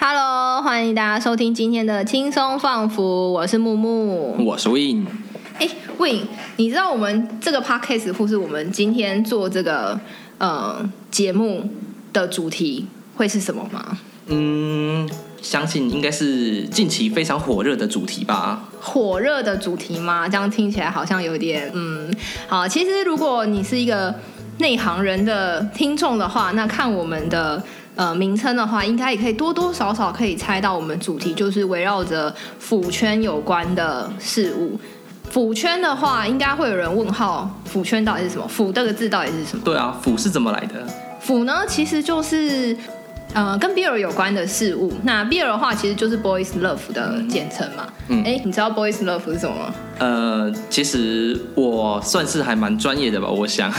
Hello，欢迎大家收听今天的轻松放福，我是木木。我是 Win，哎，Win，你知道我们这个 podcast 或是我们今天做这个呃节目的主题会是什么吗？嗯，相信应该是近期非常火热的主题吧。火热的主题吗？这样听起来好像有点嗯，好。其实如果你是一个内行人的听众的话，那看我们的呃名称的话，应该也可以多多少少可以猜到我们主题就是围绕着腐圈有关的事物。腐圈的话，应该会有人问号，腐圈到底是什么？腐这个字到底是什么？对啊，腐是怎么来的？腐呢，其实就是呃跟 BL 有关的事物。那 BL 的话，其实就是 Boys Love 的简称嘛。嗯哎、你知道 Boys Love 是什么吗？呃，其实我算是还蛮专业的吧，我想。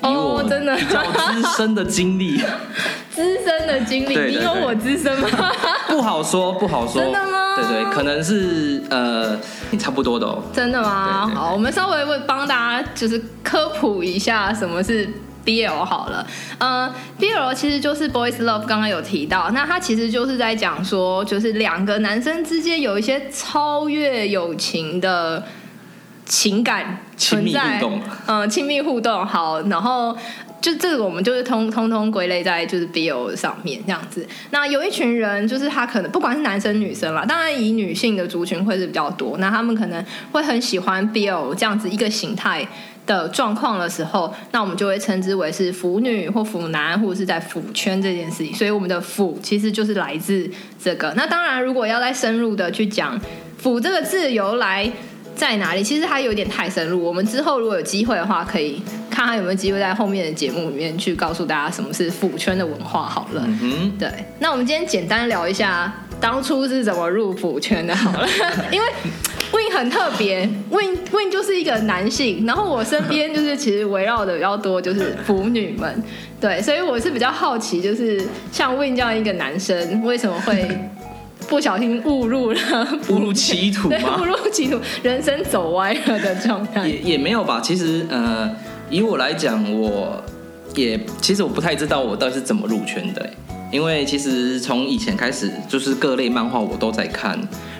以我哦真的比较资深的经历，资深的经历，你有我资深吗？不好说，不好说。真的吗对对，可能是呃，差不多的哦。真的吗？好，我们稍微为帮大家就是科普一下什么是 BL 好了。嗯，BL 其实就是 boys love，刚刚有提到，那它其实就是在讲说，就是两个男生之间有一些超越友情的情感亲密存在互动，嗯，亲密互动。好，然后。就这个，我们就是通通通归类在就是 BL 上面这样子。那有一群人，就是他可能不管是男生女生啦，当然以女性的族群会是比较多。那他们可能会很喜欢 BL 这样子一个形态的状况的时候，那我们就会称之为是腐女或腐男，或者是在腐圈这件事情。所以我们的腐其实就是来自这个。那当然，如果要再深入的去讲腐这个字由来。在哪里？其实它有点太深入。我们之后如果有机会的话，可以看看有没有机会在后面的节目里面去告诉大家什么是腐圈的文化。好了，嗯，对，那我们今天简单聊一下当初是怎么入腐圈的。好了，因为 Win 很特别，Win Win 就是一个男性，然后我身边就是其实围绕的比较多就是腐女们，对，所以我是比较好奇，就是像 Win 这样一个男生，为什么会不小心误入了腐 误入歧途对，吗误？入歧途，人生走歪了的状态。也也没有吧。其实呃，以我来讲，我也其实我不太知道我到底是怎么入圈的欸，因为其实从以前开始，就是各类漫画我都在看，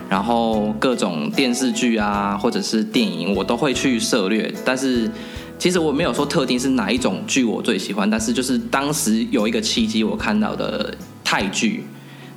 然后各种电视剧啊，或者是电影，我都会去涉略，但是。其实我没有说特定是哪一种剧我最喜欢，但是就是当时有一个契机，我看到的泰剧，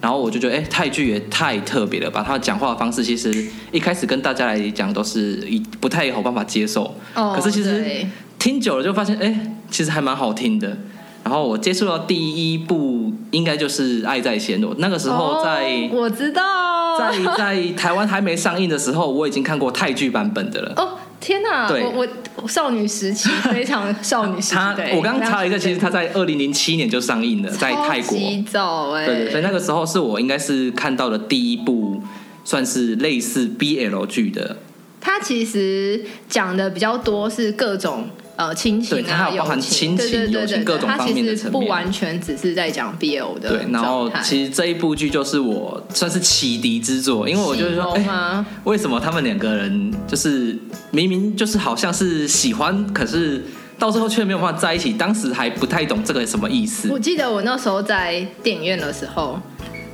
然后我就觉得，哎、泰剧也太特别了吧！他讲话的方式，其实一开始跟大家来讲都是一不太有办法接受，哦可是其实听久了就发现，哎、其实还蛮好听的。然后我接触到第一部应该就是《爱在暹罗》，那个时候在、哦我知道，在在台湾还没上映的时候，我已经看过泰剧版本的了。哦，天哪！对我我少女时期非常少女时期。他我刚刚查了一下，其实他在在二零零七年就上映了，在泰国。早哎，对对，所以那个时候是我应该是看到的第一部算是类似 BL 剧的，它其实讲的比较多是各种呃亲情对它啊，还有包含亲情对对对对，友情各种方面的层面不完全只是在讲 BL 的对，然后其实这一部剧就是我算是启迪之作，因为我就是说，哎、为什么他们两个人就是明明就是好像是喜欢，可是到最后却没有办法在一起？当时还不太懂这个什么意思我。记得我那时候在电影院的时候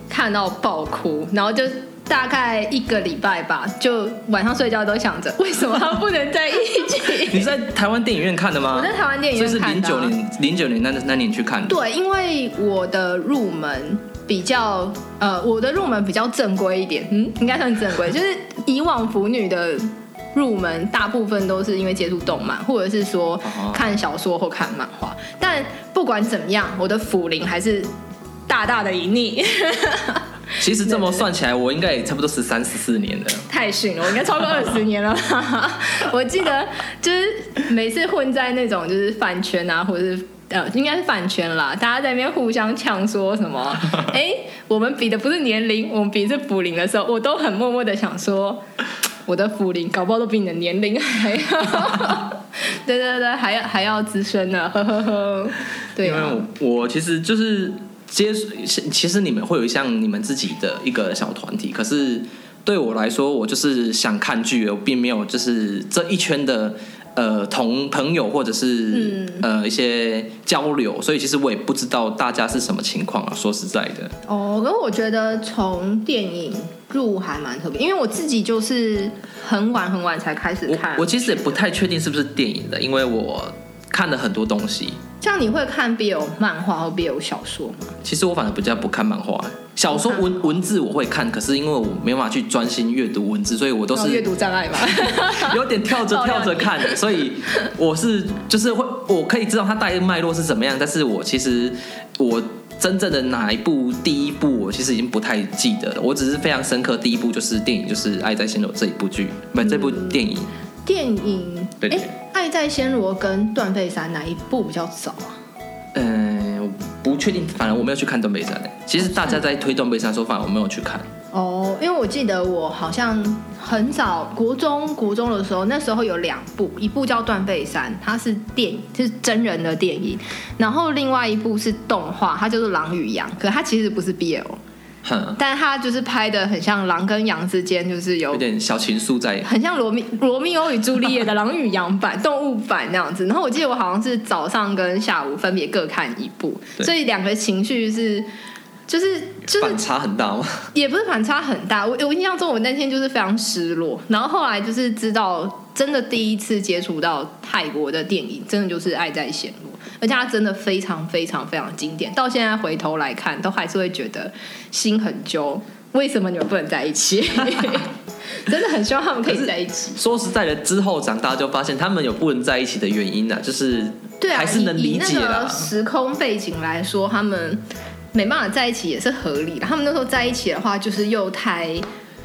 看到爆哭，然后就大概一个礼拜吧，就晚上睡觉都想着为什么他们不能在一起。你在台湾电影院看的吗？我在台湾电影院看的啊、零九年，零九年那那年去看的。对，因为我的入门比较呃，我的入门比较正规一点，嗯，应该算正规，就是以往腐女的入门大部分都是因为接触动漫，或者是说哦看小说或看漫画。但不管怎么样，我的腐龄还是大大的赢你，其实这么算起来，我应该也差不多十三、十四年了。太逊了，我应该超过二十年了吧？我记得就是每次混在那种就是饭圈啊，或者是。呃，应该是饭圈啦，大家在那边互相呛说什么？哎、我们比的不是年龄，我们比的是腐龄的时候，我都很默默的想说，我的腐龄搞不好都比你的年龄还要，对对对，还要还要资深呢，呵呵呵。对因为我其实就是接触，其实你们会有像你们自己的一个小团体，可是对我来说，我就是想看剧，我并没有就是这一圈的呃同朋友或者是、呃一些交流，所以其实我也不知道大家是什么情况啊。说实在的，哦，可是我觉得从电影入还蛮特别，因为我自己就是很晚很晚才开始我看。我其实也不太确定是不是电影的，因为我看了很多东西。像你会看 BL 漫画或 BL 小说吗？其实我反而比较不看漫画，小说文文字我会看，可是因为我没办法去专心阅读文字，所以我都是阅是读障碍吧。有点跳着跳着看的，所以我是就是会我可以知道它大概脉络是怎么样，但是我其实我真正的哪一部第一部我其实已经不太记得了，我只是非常深刻，第一部就是电影就是《爱在暹罗》这一部剧，不这部电影，电影，哎，爱在暹罗》跟《断背山》哪一部比较早啊？嗯、我不确定，反正我没有去看《断背山》的。其实大家在推《断背山》的时候，反而我没有去看。哦，因为我记得我好像很早国中国中的时候，那时候有两部，一部叫《断背山》，它是电影，是真人的电影，然后另外一部是动画，它就是《狼与羊》，可它其实不是 BL，哼，但他就是拍的很像狼跟羊之间就是有有点小情愫在。很像罗密罗密欧与朱丽叶的狼与羊版、动物版那样子。然后我记得我好像是早上跟下午分别各看一部，所以两个情绪是就是就是反差很大吗？也不是反差很大。我我印象中我那天就是非常失落，然后后来就是知道真的第一次接触到泰国的电影，真的就是《爱在暹罗》，而且它真的非常非常非常经典，到现在回头来看，都还是会觉得心很揪。为什么你们不能在一起？真的很希望他们可以在一起。说实在的，之后长大就发现他们有不能在一起的原因呢、就是对啊，还是能理解以那个啦。时空背景来说，他们没办法在一起也是合理的。他们那时候在一起的话，就是又太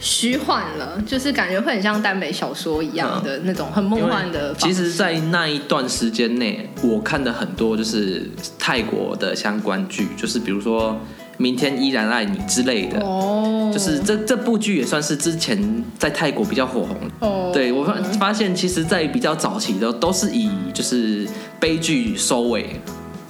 虚幻了，就是感觉会很像耽美小说一样的那种很梦幻的。其实，在那一段时间内，我看的很多就是泰国的相关剧，就是比如说《明天依然爱你》之类的。哦，就是这这部剧也算是之前在泰国比较火红。哦，对我发发现，其实，在比较早期的都是以就是悲剧收尾。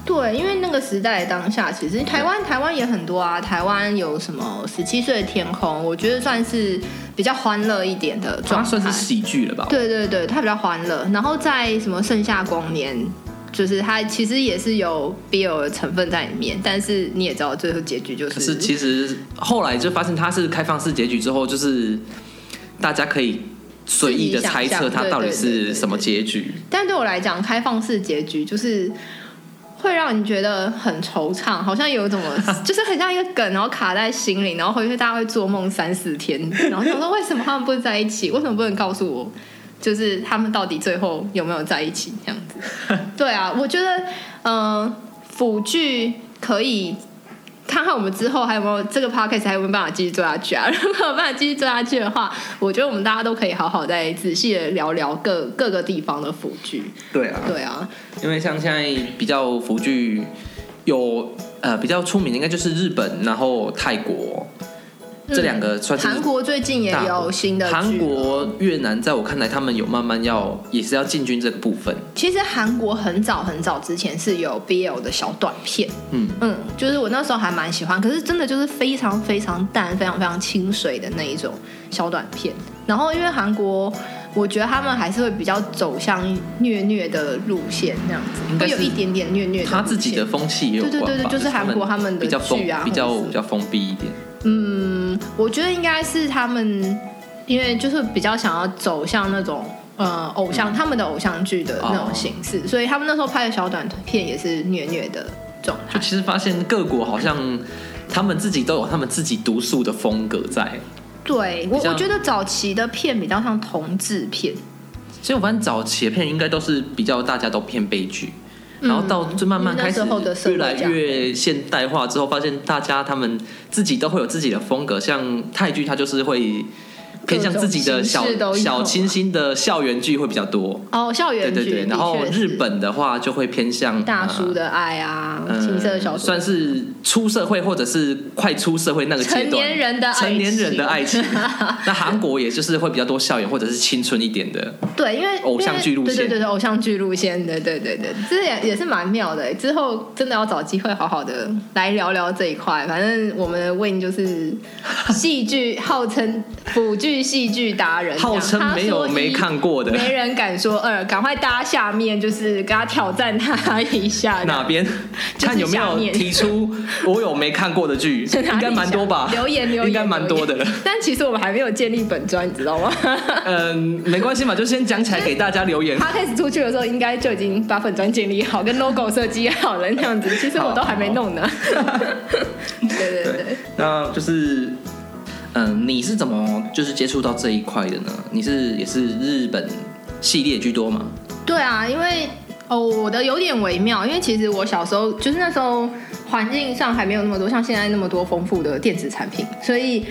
对，因为那个时代当下，其实台湾台湾也很多啊。台湾有什么十七岁的天空，我觉得算是比较欢乐一点的它状态。算是喜剧了吧？对对对，它比较欢乐。然后在什么盛夏光年，就是它其实也是有 BL 的成分在里面，但是你也知道最后结局就是，可是其实后来就发现它是开放式结局之后，就是大家可以随意的猜测它到底是什么结局。但对我来讲，开放式结局就是。会让你觉得很惆怅，好像有一种 就是很像一个梗，然后卡在心里，然后回去大家会做梦三四天，然后想说为什么他们不在一起？为什么不能告诉我，就是他们到底最后有没有在一起这样子？对啊，我觉得嗯、呃腐剧可以看看我们之后还有没有这个 podcast 还有没有办法继续做下去啊？如果有办法继续做下去的话，我觉得我们大家都可以好好再仔细的聊聊各各个地方的腐剧。对啊，对啊，因为像现在比较腐剧有呃比较出名的，应该就是日本，然后泰国这两个算是韩国最近也有新的韩国、越南，在我看来，他们有慢慢要也是要进军这个部分。其实韩国很早很早之前是有 BL 的小短片，嗯嗯，就是我那时候还蛮喜欢，可是真的就是非常非常淡、非常非常清水的那一种小短片。然后因为韩国，我觉得他们还是会比较走向虐虐的路线，那样子会有一点点虐虐的。他自己的风气也有对对对对就是韩国他们的比较封剧啊比较比较封闭一点。嗯，我觉得应该是他们，因为就是比较想要走向那种呃偶像、他们的偶像剧的那种形式，所以他们那时候拍的小短片也是虐虐的状态。就其实发现各国好像他们自己都有他们自己独树的风格在。对我，我觉得早期的片比较像同志片，所以我发现早期的片应该都是比较大家都偏悲剧，然后到就慢慢开始越来越现代化之后，发现大家他们自己都会有自己的风格，像泰剧它就是会偏向自己的小小清新的校园剧会比较多。哦，校园剧，对对，然后日本的话就会偏向呃大叔的爱啊，呃情色小说，算是出社会或者是快出社会那个阶段，成年人的爱情成年人的爱情。那韩国也就是会比较多校园或者是青春一点的，对，因为偶像剧路线对对对对，偶像剧路线，对对对对，这也也是蛮妙的。之后真的要找机会好好的来聊聊这一块。反正我们的 Win 就是戏剧，号称腐剧戏剧达人，号称没有没看过的没人敢说二，赶快搭下面就是跟他挑战他一下。哪边 看有没有提出 我有没看过的剧，应该蛮多吧？留言留言，应该蛮多的但其实我们还没有建立本专，你知道吗？嗯，没关系嘛，就先讲起来给大家留言。他开始出去的时候，应该就已经把粉砖建立好，跟 logo 设计好了那样子。其实我都还没弄呢。对对对，那就是，嗯，你是怎么就是接触到这一块的呢？你是也是日本系列居多吗？对啊，因为哦，我的有点微妙，因为其实我小时候就是那时候环境上还没有那么多像现在那么多丰富的电子产品，所以。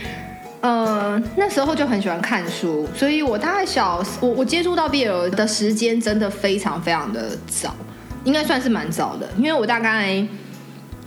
呃，那时候就很喜欢看书，所以我大概小我我接触到 BL 的时间真的非常非常的早，应该算是蛮早的，因为我大概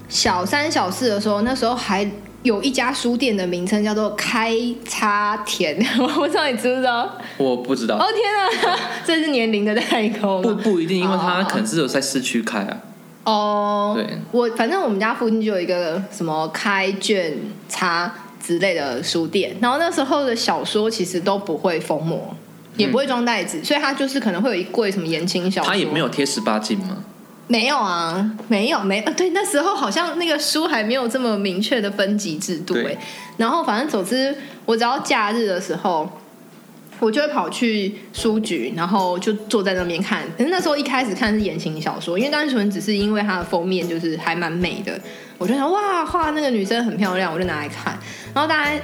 小三小四的时候，那时候还有一家书店的名称叫做开叉田，我不知道你知不知道？我不知道，哦天啊，这是年龄的代沟不？不一定，因为它哦可能是有在市区开啊。哦，对，我反正我们家附近就有一个什么开卷叉之类的书店，然后那时候的小说其实都不会封膜，也不会装袋子，所以它就是可能会有一柜什么言情小说，它也没有贴十八禁吗？没有啊，没有没呃，对，那时候好像那个书还没有这么明确的分级制度对哎。然后反正总之，我只要假日的时候，我就会跑去书局，然后就坐在那边看。可是那时候一开始看是言情小说，因为单纯只是因为它的封面就是还蛮美的，我就想哇，画那个女生很漂亮，我就拿来看。然后大概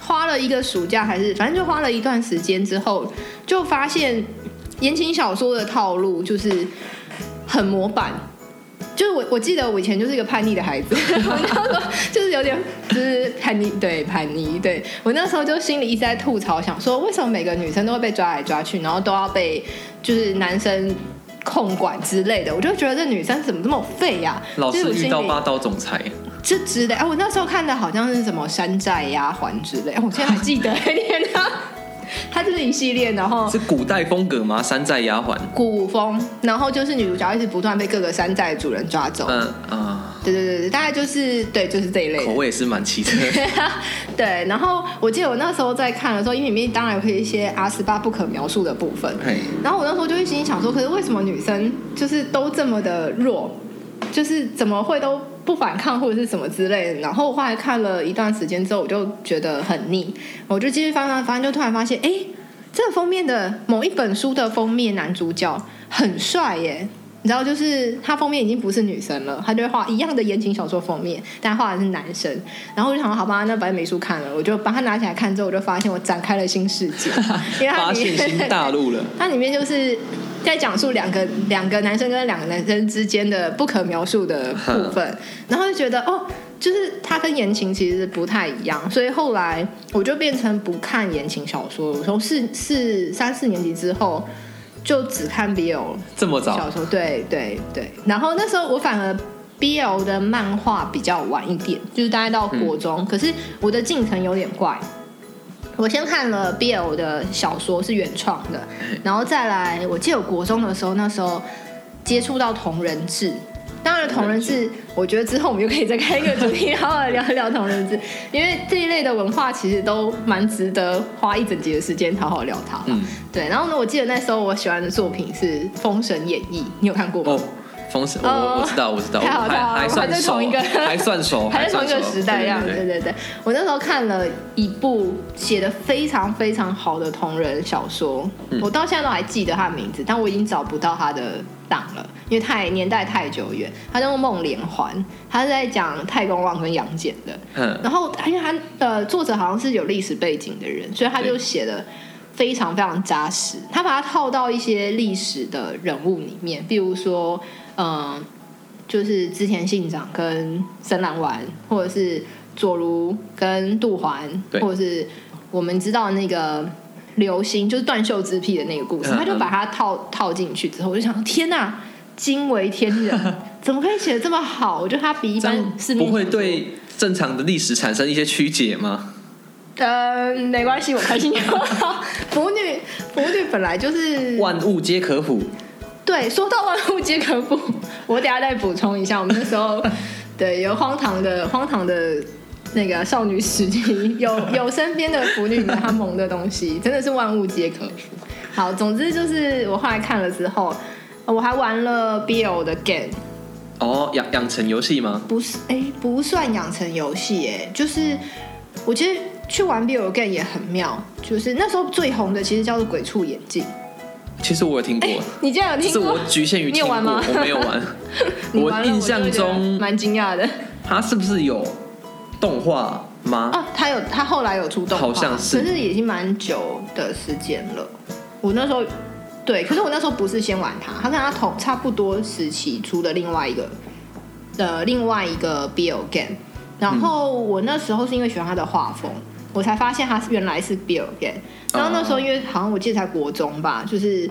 花了一个暑假，还是反正就花了一段时间之后，就发现言情小说的套路就是很模板。就是我，我记得我以前就是一个叛逆的孩子，我那时候就是有点就是叛逆，对叛逆，对。我那时候就心里一直在吐槽，想说为什么每个女生都会被抓来抓去，然后都要被就是男生控管之类的，我就觉得这女生怎么这么废呀、老就是遇到霸道总裁，这之类，哎，我那时候看的好像是什么山寨丫鬟之类，哎我现在还记得，它就是一系列，然后是古代风格吗？山寨丫鬟。古风，然后就是女主角一直不断被各个山寨主人抓走，嗯啊，对对对对，大概就是对，就是这一类口。味也是蛮奇特的。对，然后我记得我那时候在看的时候，因为里面当然有一些阿斯巴不可描述的部分，嘿，然后我那时候就会心里想说，可是为什么女生就是都这么的弱，就是怎么会都不反抗或者是什么之类的？然后后来看了一段时间之后，我就觉得很腻，我就继续翻翻翻，就突然发现，哎，这个封面的某一本书的封面男主角很帅耶。你知道，就是他封面已经不是女生了，他就会画一样的言情小说封面，但画的是男生。然后我就想，好吧，那反正没书看了，我就把它拿起来看之后，我就发现我展开了新世界，因为它发现新大陆了。它里面就是在讲述两个两个男生跟两个男生之间的不可描述的部分，然后就觉得哦，就是他跟言情其实不太一样，所以后来我就变成不看言情小说，我从四四三四年级之后就只看 BL 这么早小，说，对对对，然后那时候我反而。BL 的漫画比较晚一点，就是大概到国中，可是我的进程有点怪。我先看了 BL 的小说是原创的，然后再来，我记得我国中的时候，那时候接触到同人志。当然，同人志，我觉得之后我们就可以再开一个主题，好好聊一聊同人志，因为这一类的文化其实都蛮值得花一整节的时间好好聊它。嗯，对，然后呢，我记得那时候我喜欢的作品是《封神演义》，你有看过吗？哦，我哦我我知道，我知道，太好我太还还算熟，还在同一个还算熟，还是同一个时代样，对对对。我那时候看了一部写的非常非常好的同人小说，嗯我到现在都还记得他的名字，但我已经找不到他的档了，因为太年代太久远。他叫做《梦连环》，他是在讲太公望跟杨戬的。嗯，然后因为他呃作者好像是有历史背景的人，所以他就写的非常非常扎实。他把它套到一些历史的人物里面，比如说嗯、呃就是织田信长跟深蓝丸，或者是佐如跟杜环，或者是我们知道那个流星就是断袖之癖的那个故事，嗯他就把它套套进去之后，我就想天哪，惊为天人，怎么可以写的这么好？我觉得他比一般市面不会对正常的历史产生一些曲解吗？呃没关系，我开心就好。腐女腐女本来就是万物皆可腐，对，说到万物皆可补，我等下再补充一下，我们那时候 对有荒唐的荒唐的那个少女时期，有 有身边的腐女们她萌的东西，真的是万物皆可腐。好，总之就是我后来看了之后，我还玩了 BL 的 game，哦，养养成游戏吗？不是哎、不算养成游戏哎，就是我其实去玩 BL game 也很妙，就是那时候最红的其实叫做鬼畜眼镜，其实我有听过，你竟然有听过？我局限于听过，你有玩吗我没有玩。你玩了印象中蛮惊讶的。它是不是有动画吗？啊，他有，他后来有出动画，好像是可是已经蛮久的时间了。我那时候对，可是我那时候不是先玩它，他跟他同差不多时期出的另外一个呃另外一个 BL game，然后我那时候是因为喜欢他的画风，我才发现他是原来是 BL game。然后那时候因为好像我记得才国中吧，就是。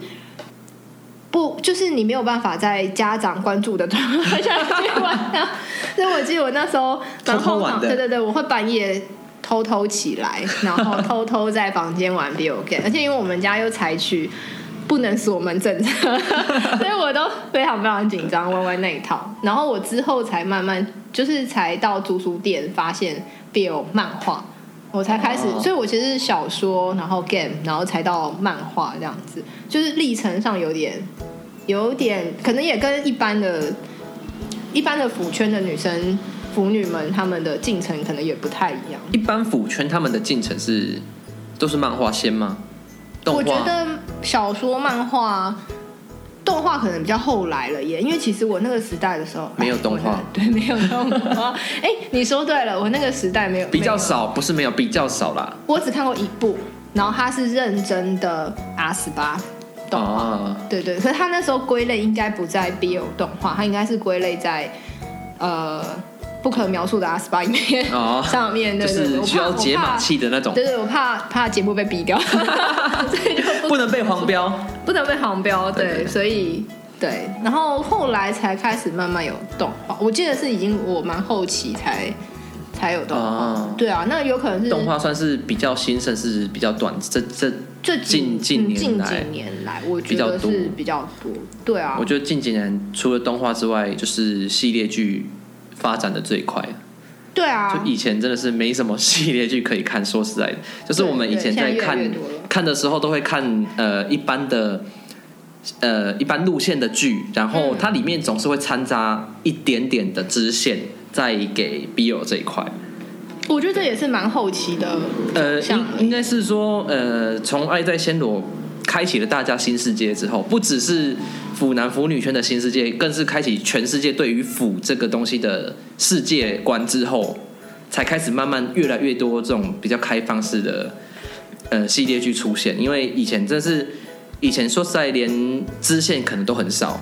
不，就是你没有办法在家长关注的状态下去玩它，所以我记得我那时候蛮后对对对，我会半夜偷偷起来，然后偷偷在房间玩 BL game，而且因为我们家又采取不能锁门政策，所以我都非常非常紧张玩玩那一套。然后我之后才慢慢就是才到租书店发现 BL 漫画，我才开始，哦所以我其实是小说，然后 game，然后才到漫画这样子，就是历程上有点有点可能也跟一般的一般的腐圈的女生。腐女们她们的进程可能也不太一样，一般腐圈他们的进程是都是漫画先吗？我觉得小说、漫画、动画可能比较后来了耶，因为其实我那个时代的时候没有哎动画对，没有动画。哎，你说对了，我那个时代没有比较，少，不是没有，比较少啦。我只看过一部，然后它是认真的 R 十八动画。啊，对对，可是他那时候归类应该不在 BL 动画，他应该是归类在呃不可描述的八影片、哦 上面，就是需要解码。器的那种对对，我怕怕节目被逼掉，所以就不不能被黄标。不能被黄标，对，所以对，然后后来才开始慢慢有动画，我记得是已经我蛮后期才才有动画，哦对啊，那有可能是动画算是比较新盛，是比较短。这这，这近近近来几年来，我觉得是比较多，对啊，我觉得近几年除了动画之外，就是系列剧发展的最快。对啊，就以前真的是没什么系列剧可以看，说实在的，就是我们以前在看看的时候都会看呃一般的呃一般路线的剧，然后嗯它里面总是会掺杂一点点的支线，再给 BL 这一块。我觉得这也是蛮后期的，呃，像应应该是说，呃，从《爱在暹罗》开启了大家新世界之后，不只是腐男腐女圈的新世界，更是开启全世界对于腐这个东西的世界观之后，才开始慢慢越来越多这种比较开放式的呃系列剧出现。因为以前真是，以前说实在，连支线可能都很少。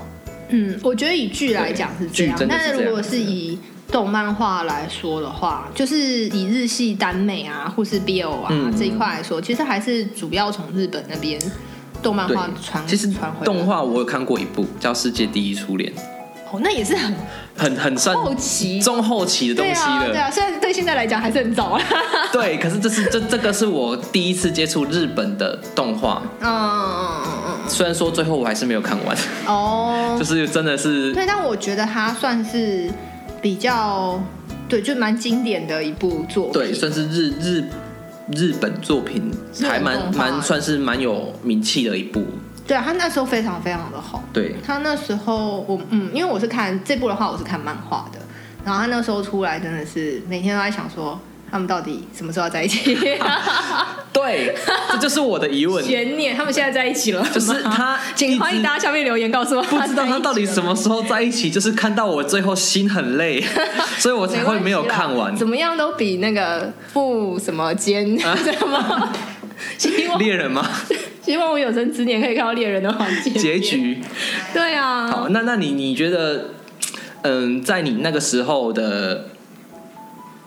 嗯，我觉得以剧来讲是这样，但是如果是以动漫画来说的话，就是以日系耽美啊，或是 BL 啊、嗯这一块来说，其实还是主要从日本那边动漫画传，其实传回动画我有看过一部叫《世界第一初恋》，哦，那也是很很很算后期。中后期的东西了。对啊，虽然对现在来讲还是很早啊。对，可是这是这这个是我第一次接触日本的动画，嗯嗯嗯嗯虽然说最后我还是没有看完，嗯，哦，就是真的是对，但我觉得它算是比较对，就蛮经典的一部作品。对，算是日日日本作品，还蛮蛮算是蛮有名气的一部。对啊，他那时候非常非常的好。对，他那时候我嗯，因为我是看这部的话，我是看漫画的，然后他那时候出来真的是每天都在想说，他们到底什么时候要在一起？对，这就是我的疑问，悬念，他们现在在一起了，就是他请欢迎大家家下面留言告诉我，不知道他到底什么。么时候在一起，就是看到我最后心很累，所以我才会没有看完。怎么样都比那个不什么奸什么。希望猎人吗？希望我有生之年可以看到猎人的环节结。局。对啊，好，那那你你觉得，嗯，在你那个时候的，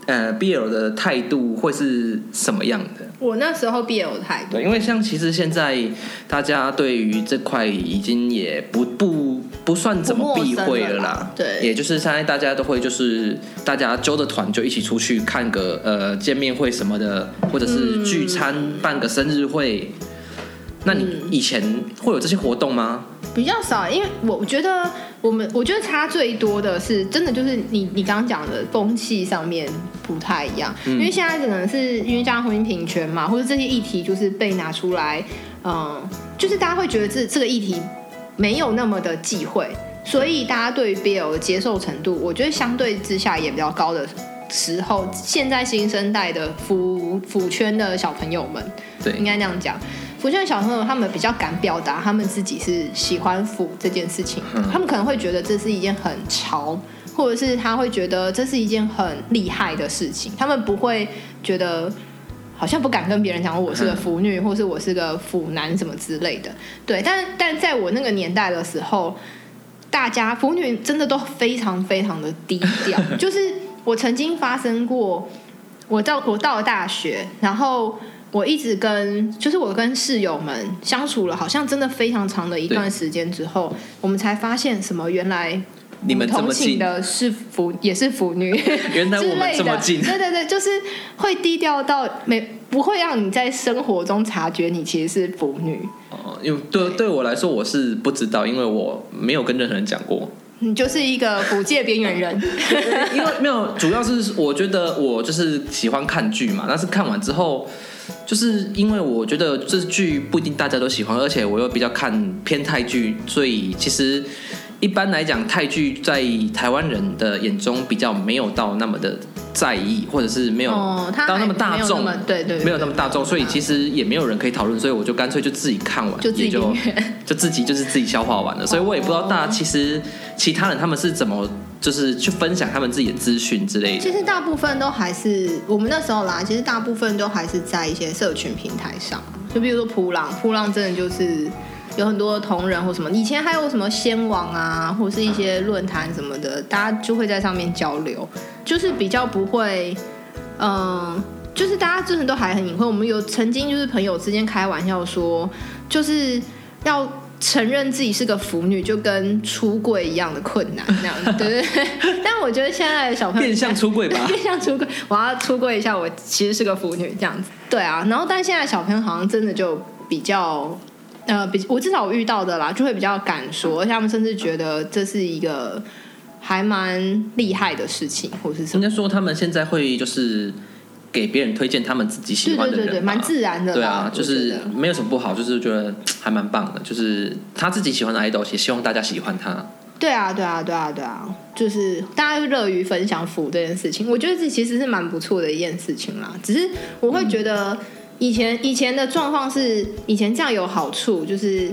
呃 BL 的态度会是什么样的？我那时候 BL 的态度，对，因为像其实现在大家对于这块已经也不不不算怎么避讳了啦。对，也就是现在大家都会就是大家揪着团就一起出去看个呃见面会什么的，或者是聚餐、办个生日会。那你以前会有这些活动吗？比较少，因为我我觉得我们我觉得差最多的是真的就是你你刚刚讲的风气上面不太一样，因为现在可能是因为加上婚姻平权嘛，或者这些议题就是被拿出来，嗯，就是大家会觉得这这个议题没有那么的忌讳，所以大家对于 BL 的接受程度，我觉得相对之下也比较高的时候，现在新生代的腐腐圈的小朋友们，对，应该那样讲。福建小朋友他们比较敢表达他们自己是喜欢腐这件事情，他们可能会觉得这是一件很潮，或者是他会觉得这是一件很厉害的事情，他们不会觉得好像不敢跟别人讲我是个腐女，或是我是个腐男什么之类的。对，但但在我那个年代的时候，大家腐女真的都非常非常的低调，就是我曾经发生过，我到我到了大学，然后。我一直跟，就是我跟室友们相处了，好像真的非常长的一段时间之后，我们才发现什么，原来你们同寝的是腐，也是腐女，原来我们这么近，对对对，就是会低调到没不会让你在生活中察觉你其实是腐女。哦，因为对对我来说我是不知道，因为我没有跟任何人讲过。你就是一个腐界边缘人，因为没有，主要是我觉得我就是喜欢看剧嘛，但是看完之后。就是因为我觉得这剧不一定大家都喜欢，而且我又比较看偏泰剧，所以其实一般来讲泰剧在台湾人的眼中比较没有到那么的在意，或者是没有到那么大众，对对，没有那么大众，所以其实也没有人可以讨论，所以我就干脆就自己看完，就自己就 就自己就是自己消化完了，所以我也不知道大家其实其他人他们是怎么。就是去分享他们自己的资讯之类的。其实大部分都还是我们那时候啦，其实大部分都还是在一些社群平台上，就比如说扑浪，扑浪真的就是有很多同人或什么。以前还有什么仙网啊，或是一些论坛什么的，大家就会在上面交流，就是比较不会，嗯，就是大家真的都还很隐晦。我们有曾经就是朋友之间开玩笑说，就是要。承认自己是个腐女，就跟出柜一样的困难，那样 对不对？但我觉得现在的小朋友变相出柜吧，变相出柜，我要出柜一下，我其实是个腐女这样子。对啊，然后但现在小朋友好像真的就比较，呃，比我至少我遇到的啦，就会比较敢说，而且他们甚至觉得这是一个还蛮厉害的事情，或是什么？应该说他们现在会就是。给别人推荐他们自己喜欢的人，蛮自然的。对啊，就是没有什么不好，就是觉得还蛮棒的。就是他自己喜欢的 idol，也希望大家喜欢他。对啊，对啊，对啊，对啊，就是大家乐于分享福这件事情，我觉得这其实是蛮不错的一件事情啦。只是我会觉得以前以前的状况是，以前这样有好处，就是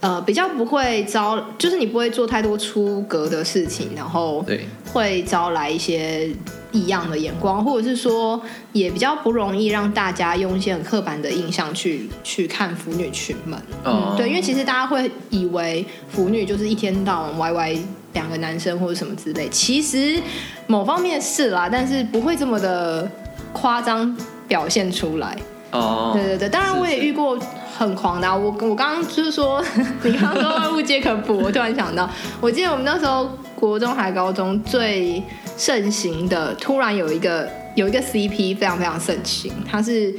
呃比较不会招，就是你不会做太多出格的事情，然后对会招来一些。异样的眼光，或者是说，也比较不容易让大家用一些很刻板的印象去去看腐女群们。嗯，对，因为其实大家会以为腐女就是一天到晚歪歪两个男生或者什么之类，其实某方面是啦，但是不会这么的夸张表现出来。哦，对对对，当然我也遇过很狂的。我我刚刚就是说，你刚刚说万物皆可补，我突然想到，我记得我们那时候国中还高中最。盛行的，突然有一个有一个 CP 非常非常盛行，他是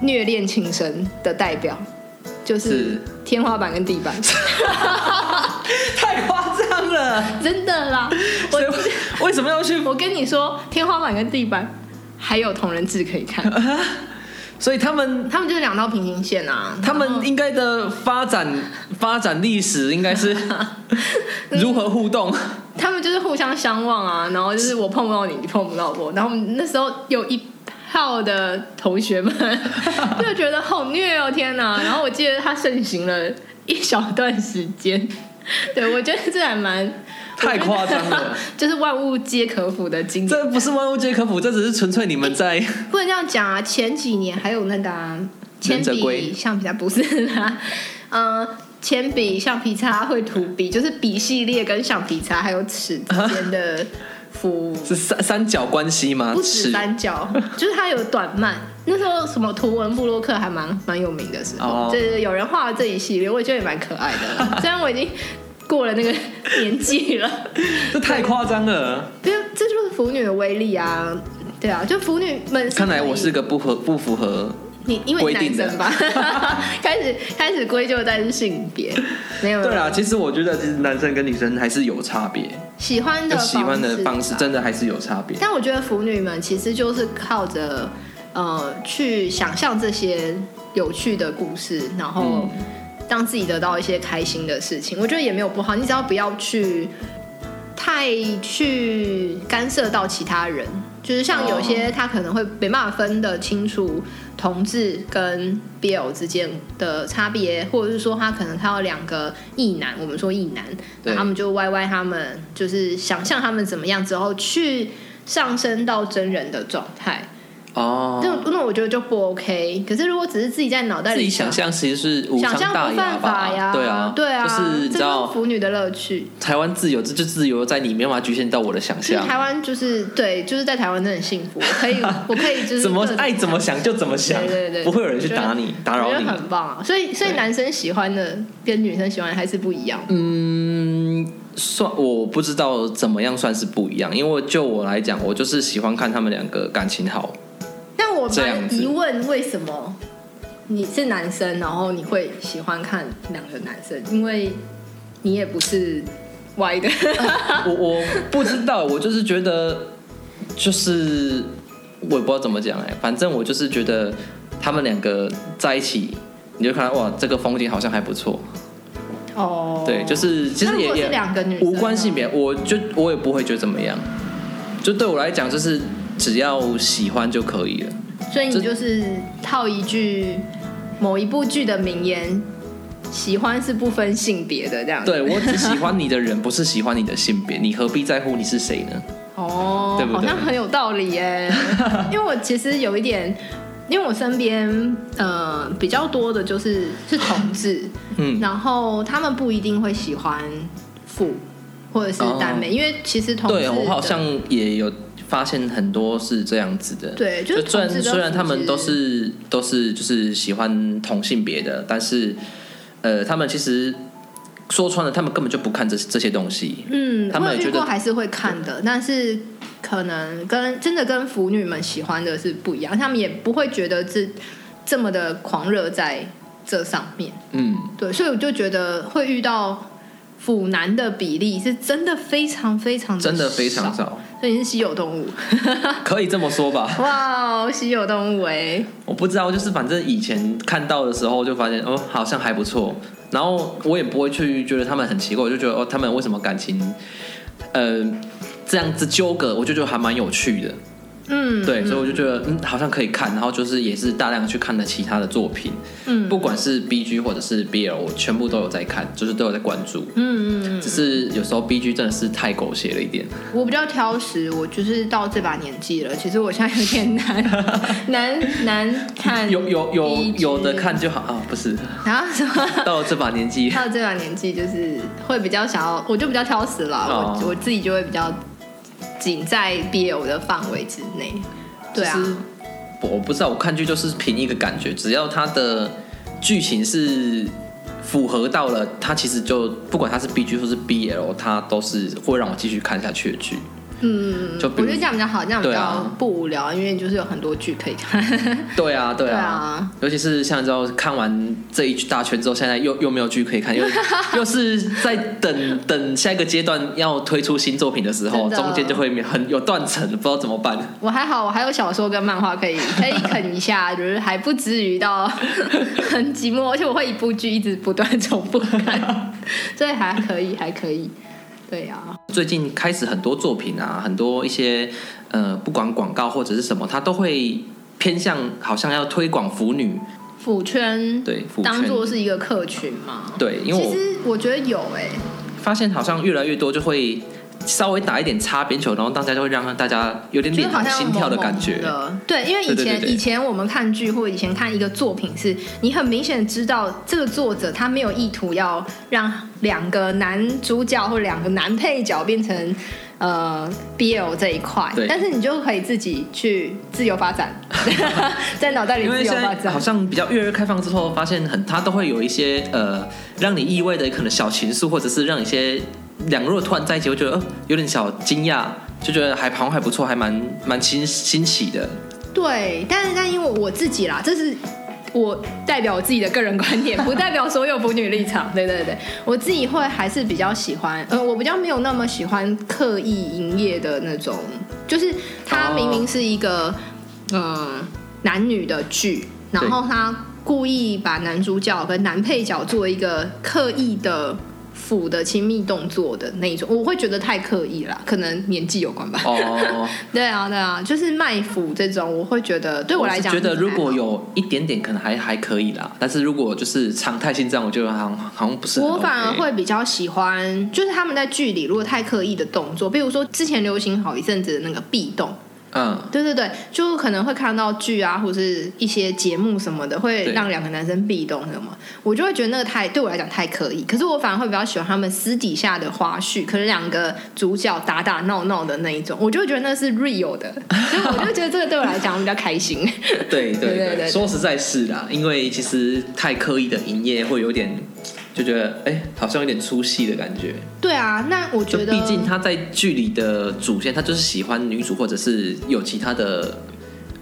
虐恋情深的代表，就是天花板跟地板，太夸张了，真的啦！我为什么要去？我跟你说，天花板跟地板还有同人志可以看。所以他们他们就是两道平行线啊，他们应该的发展 发展历史应该是 如何互动？他们就是互相相望啊，然后就是我碰不到你，你碰不到我，然后那时候有一票的同学们 就觉得好虐哦，天哪！然后我记得他盛行了一小段时间，对我觉得这还蛮。太夸张了，就是万物皆可腐的经典。这不是万物皆可腐，这只是纯粹你们在。不能这样讲啊！前几年还有那个铅笔、橡皮擦，不是啦，嗯，铅笔、橡皮擦会涂笔，就是笔系列跟橡皮擦还有尺之间的腐是三三角关系吗？不止三角，就是它有短漫。那时候什么图文布洛克还蛮蛮有名的时候，哦就是有人画了这一系列，我也觉得也蛮可爱的啦。虽然我已经过了那个年纪了，这太夸张了。因为这就是腐女的威力啊。对啊，就腐女们。看来我是个不合不符合你，因为男生吧，开始开始归咎在是性别，没有对啊，其实我觉得其实男生跟女生还是有差别，喜欢的喜欢的方式真的还是有差别。但我觉得腐女们其实就是靠着呃去想象这些有趣的故事，然后嗯让自己得到一些开心的事情。我觉得也没有不好，你只要不要去太去干涉到其他人。就是像有些他可能会没办法分得清楚同志跟 BL 之间的差别，或者是说他可能看到两个异男，我们说异男，对。那他们就歪歪他们就是想象他们怎么样之后去上升到真人的状态，哦，那那我觉得就不 OK。可是如果只是自己在脑袋里自己想象其实是无伤想象不大雅犯法呀，吧？对啊，对啊，就是你这就是知道腐女的乐趣。台湾自由，这就自由在你没有办法局限到我的想象。台湾就是对，就是在台湾真的很幸福，我可以 我可以就是怎么爱怎么想就怎么想，对对对，不会有人去打你、打扰你。很棒啊。所以所以男生喜欢的跟女生喜欢的还是不一样。嗯，算我不知道怎么样算是不一样，因为就我来讲，我就是喜欢看他们两个感情好。但我这样子蛮疑问为什么你是男生，然后你会喜欢看两个男生，因为你也不是歪的。我我不知道，我就是觉得，就是我也不知道怎么讲哎、反正我就是觉得他们两个在一起，你就看到哇，这个风景好像还不错。哦，对，就是其实也也两个女无关性呢别，我就我也不会觉得怎么样。就对我来讲，就是只要喜欢就可以了。所以你就是套一句某一部剧的名言：“喜欢是不分性别的。”这样。对我只喜欢你的人，不是喜欢你的性别，你何必在乎你是谁呢？哦，对不对好像很有道理耶。因为我其实有一点，因为我身边呃比较多的就是是同志，嗯，然后他们不一定会喜欢父或者是耽美，因为其实同志对我好像也有发现很多是这样子的。对，就是虽然虽然他们都是都是就是喜欢同性别的，但是呃，他们其实说穿了，他们根本就不看这这些东西。嗯，他们也觉得过还是会看的，但是可能跟真的跟腐女们喜欢的是不一样，他们也不会觉得这这么的狂热在这上面。嗯，对，所以我就觉得会遇到腐男的比例是真的非常非常的真的非常，少，所以你是稀有动物。可以这么说吧。哇，稀有动物哎，我不知道，就是反正以前看到的时候就发现哦，好像还不错。然后我也不会去觉得他们很奇怪，我就觉得哦，他们为什么感情呃这样子纠葛，我就觉得还蛮有趣的。嗯，对，嗯所以我就觉得嗯，好像可以看，然后就是也是大量去看了其他的作品，嗯。不管是 B G 或者是 B L，我全部都有在看，就是都有在关注。嗯嗯嗯，只是有时候 B G 真的是太狗血了一点，我比较挑食，我就是到这把年纪了，其实我现在有点难 难难看，有有有有的看就好啊，不是。然后什么？到了这把年纪，到了这把年纪，就是会比较想要，我就比较挑食了，哦。我我自己就会比较仅在 BL 的范围之内。对啊，我不知道，我看剧就是凭一个感觉，只要它的剧情是符合到了，它其实就不管它是 B G 或是 B L，它都是会让我继续看下去的剧。嗯，我觉得这样比较好，这样比较不无聊，因为就是有很多剧可以看。对啊，对对啊，啊，尤其是像之后看完这一大圈之后，现在又又没有剧可以看，又 又是在等等下一个阶段要推出新作品的时候，中间就会很有断层，不知道怎么办。我还好，我还有小说跟漫画可以可以啃一下，就是还不至于到 很寂寞，而且我会一部剧一直不断重复看，所以还可以，还可以。对啊，最近开始很多作品啊，很多一些呃，不管广告或者是什么，它都会偏向好像要推广腐女，腐圈对圈当做。是一个客群嘛。对，因为我其实我觉得有哎、发现好像越来越多就会稍微打一点擦边球，然后大家就会让大家有点就是好像脸红心跳的感觉。对，因为以前以前我们看剧或以前看一个作品是，你很明显知道这个作者他没有意图要让两个男主角或两个男配角变成呃 BL 这一块，但是你就可以自己去自由发展，在脑袋里自由发展好。像比较越来越开放之后，发现很他都会有一些呃让你意外的可能小情愫，或者是让一些两个如果突然在一起，我觉得呃有点小惊讶，就觉得还好像还不错，还蛮蛮新新奇的。对，但但因为我自己啦，这是我代表我自己的个人观点，不代表所有腐女立场。对对对，我自己会还是比较喜欢，呃，我比较没有那么喜欢刻意营业的那种，就是它哦明明是一个嗯、男女的剧，然后他故意把男主角跟男配角做一个刻意的。腐的亲密动作的那一种，我会觉得太刻意啦，可能年纪有关吧。哦，对啊，对啊，就是卖腐这种，我会觉得对我来讲，觉得如果有一点点可能还还可以啦，但是如果就是常态性这样，我觉得好像好像不是 OK。我反而会比较喜欢，就是他们在剧里如果太刻意的动作，比如说之前流行好一阵子的那个壁咚，嗯，对对对，就可能会看到剧啊，或者是一些节目什么的，会对让两个男生壁咚什么，我就会觉得那个太对我来讲太刻意。可是我反而会比较喜欢他们私底下的花絮，可是两个主角打打闹闹的那一种，我就会觉得那是 real 的，所以我就觉得这个对我来讲比较开心。对对对对对说实在是啦，因为其实太刻意的营业会有点就觉得哎、好像有点出戏的感觉。对啊，那我觉得，毕竟他在剧里的主线，他就是喜欢女主，或者是有其他的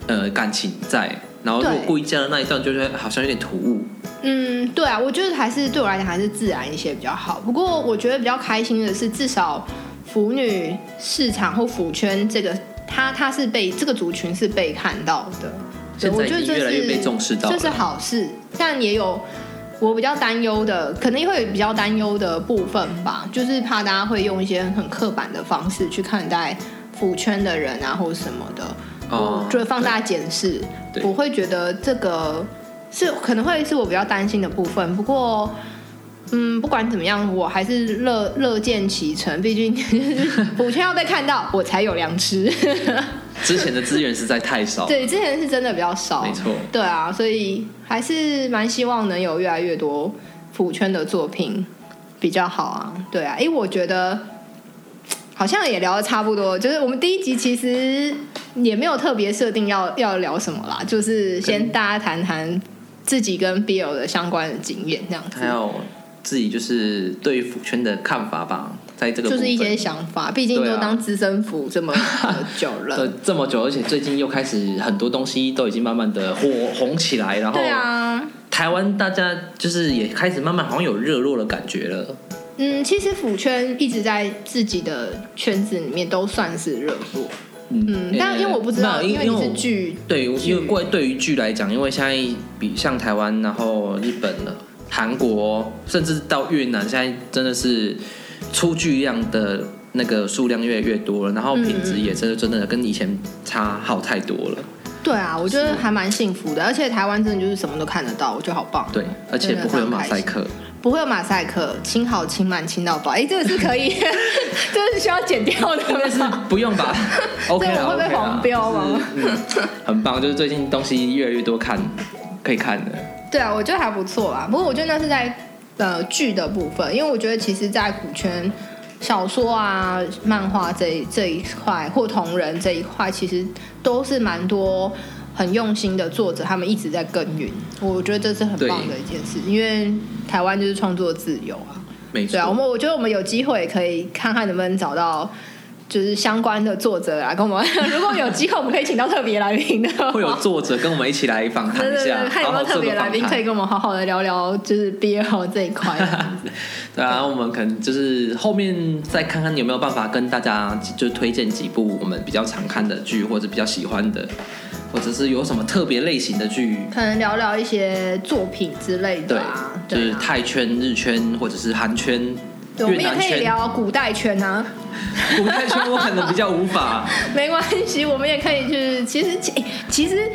呃感情在。然后如果故意加了那一段，就觉得好像有点突兀。嗯，对啊，我觉得还是对我来讲还是自然一些比较好。不过我觉得比较开心的是，至少腐女市场或腐圈这个，它它是被这个族群是被看到的。对现在我觉得越来越被重视到了这是好事，但也有我比较担忧的，可能会有比较担忧的部分吧，就是怕大家会用一些很刻板的方式去看待腐圈的人啊，或者什么的。哦我觉得放大检视，我会觉得这个是可能会是我比较担心的部分。不过，嗯，不管怎么样，我还是乐乐见其成。毕竟补圈要被看到，我才有粮吃。之前的资源实在太少。对，之前是真的比较少，没错。对啊，所以还是蛮希望能有越来越多腐圈的作品比较好啊。对啊，因为我觉得好像也聊的差不多，就是我们第一集其实也没有特别设定要要聊什么啦，就是先大家谈谈自己跟 BL 的相关的经验这样子还。有自己就是对于腐圈的看法吧，在这个就是一些想法，毕竟都当资深腐这么呃 久了。对，这么久，而且最近又开始很多东西都已经慢慢的火红起来，然后对啊，台湾大家就是也开始慢慢好像有热络的感觉了。嗯，其实腐圈一直在自己的圈子里面都算是热络，嗯，但因为我不知道，因为你因为是剧，对，因为过对于剧来讲，因为现在比像台湾，然后日本了、韩国，甚至到越南，现在真的是出巨量的那个数量越来越多了，然后品质也真的真的跟以前差好太多了。对啊，我觉得还蛮幸福的，而且台湾真的就是什么都看得到，我觉得好棒。对，而且不会有马赛克。不会有马赛克，清好清满清到爆。哎，这个是可以，这个是需要剪掉的但是吗？不用吧？OK 会被黄标吗嗯，很棒，就是最近东西越来越多看可以看的。对啊，我觉得还不错啊。不过我觉得那是在呃剧的部分，因为我觉得其实，在古圈小说啊、漫画这一这一块或同人这一块，其实都是蛮多很用心的作者，他们一直在耕耘。我觉得这是很棒的一件事，因为台湾就是创作自由啊。没错，对啊，我们我觉得我们有机会可以看看能不能找到。就是相关的作者啊，跟我们 如果有机会，我们可以请到特别来宾的，会有作者跟我们一起来访谈一下，有没有特别来宾可以以。跟我们好好的聊聊，就是 BL 这一块。对啊，我们可能就是后面再看看有没有办法跟大家就推荐几部我们比较常看的剧，或者比较喜欢的，或者是有什么特别类型的剧。可能聊聊一些作品之类对的啊，，就是泰圈、日圈或者是韩圈、对，我们也可以。聊古代圈啊，古代圈我可能比较无法，没关系，我们也可以就是。其实，其其实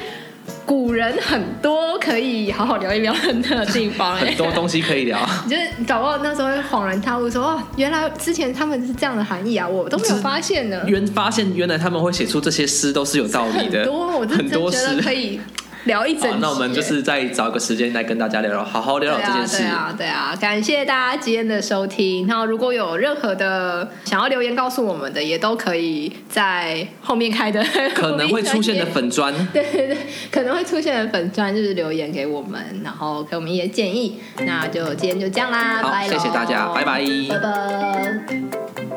古人很多可以好好聊一聊的地方、哎很多东西可以聊。就是搞不好那时候恍然大悟说，哦，原来之前他们是这样的含义啊，我都没有发现呢。原发现原来他们会写出这些诗都是有道理的，很多，我真很多真觉得诗可以聊一整集。那我们就是再找个时间来跟大家聊聊，好好聊聊这件事。对啊，对啊，对啊，感谢大家今天的收听。然后如果有任何的想要留言告诉我们的，也都可以在后面开的 可能会出现的粉砖，对对对，可能会出现的粉砖就是留言给我们，然后给我们一些建议。那就今天就这样啦，好谢谢大家拜拜拜拜。